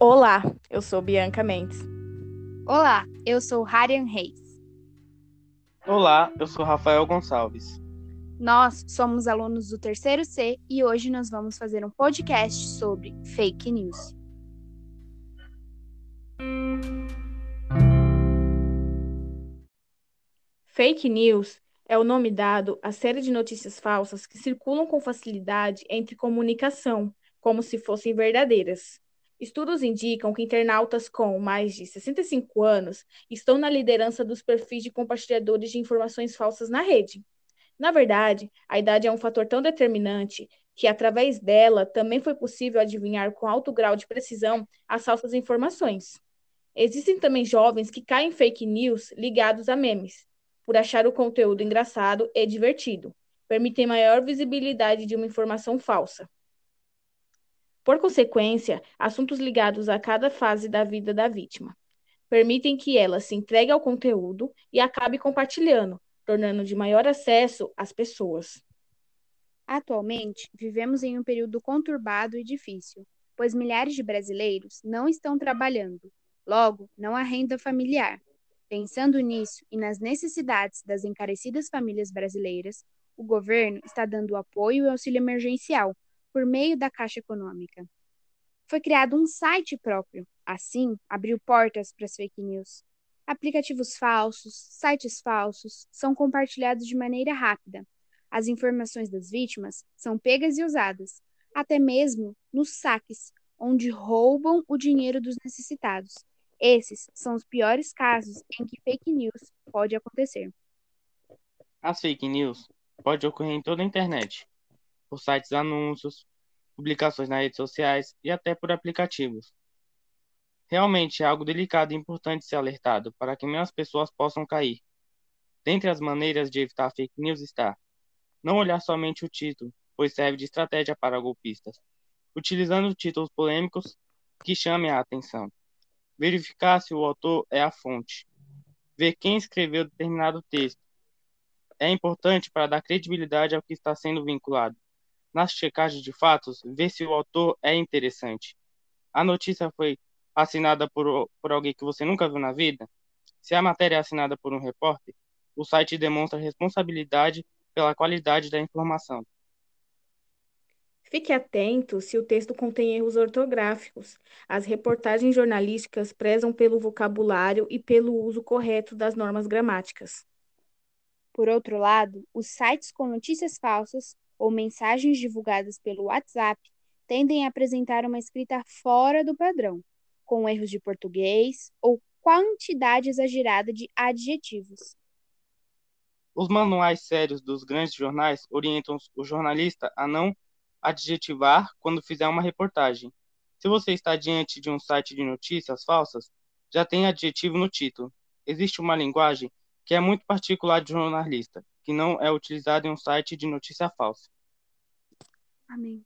Olá, eu sou Bianca Mendes. Olá, eu sou Harian Reis. Olá, eu sou Rafael Gonçalves. Nós somos alunos do terceiro C e hoje nós vamos fazer um podcast sobre fake news. Fake news é o nome dado à série de notícias falsas que circulam com facilidade entre comunicação, como se fossem verdadeiras. Estudos indicam que internautas com mais de 65 anos estão na liderança dos perfis de compartilhadores de informações falsas na rede. Na verdade, a idade é um fator tão determinante que, através dela, também foi possível adivinhar com alto grau de precisão as falsas informações. Existem também jovens que caem em fake news ligados a memes, por achar o conteúdo engraçado e divertido, permitem maior visibilidade de uma informação falsa. Por consequência, assuntos ligados a cada fase da vida da vítima permitem que ela se entregue ao conteúdo e acabe compartilhando, tornando de maior acesso às pessoas. Atualmente, vivemos em um período conturbado e difícil, pois milhares de brasileiros não estão trabalhando, logo, não há renda familiar. Pensando nisso e nas necessidades das encarecidas famílias brasileiras, o governo está dando apoio e auxílio emergencial por meio da Caixa Econômica. Foi criado um site próprio, assim, abriu portas para as fake news. Aplicativos falsos, sites falsos são compartilhados de maneira rápida. As informações das vítimas são pegas e usadas, até mesmo nos saques, onde roubam o dinheiro dos necessitados. Esses são os piores casos em que fake news pode acontecer. As fake news podem ocorrer em toda a internet, por sites anúncios, publicações nas redes sociais e até por aplicativos. Realmente é algo delicado e importante ser alertado para que menos pessoas possam cair. Dentre as maneiras de evitar fake news está não olhar somente o título, pois serve de estratégia para golpistas, utilizando títulos polêmicos que chamem a atenção. Verificar se o autor é a fonte. Ver quem escreveu determinado texto. É importante para dar credibilidade ao que está sendo vinculado nas checagens de fatos, ver se o autor é interessante. A notícia foi assinada por, por alguém que você nunca viu na vida? Se a matéria é assinada por um repórter, o site demonstra responsabilidade pela qualidade da informação. Fique atento se o texto contém erros ortográficos. As reportagens jornalísticas prezam pelo vocabulário e pelo uso correto das normas gramáticas. Por outro lado, os sites com notícias falsas ou mensagens divulgadas pelo WhatsApp tendem a apresentar uma escrita fora do padrão, com erros de português ou quantidade exagerada de adjetivos. Os manuais sérios dos grandes jornais orientam o jornalista a não adjetivar quando fizer uma reportagem. Se você está diante de um site de notícias falsas, já tem adjetivo no título. Existe uma linguagem que é muito particular de jornalista, que não é utilizado em um site de notícia falsa. Amém.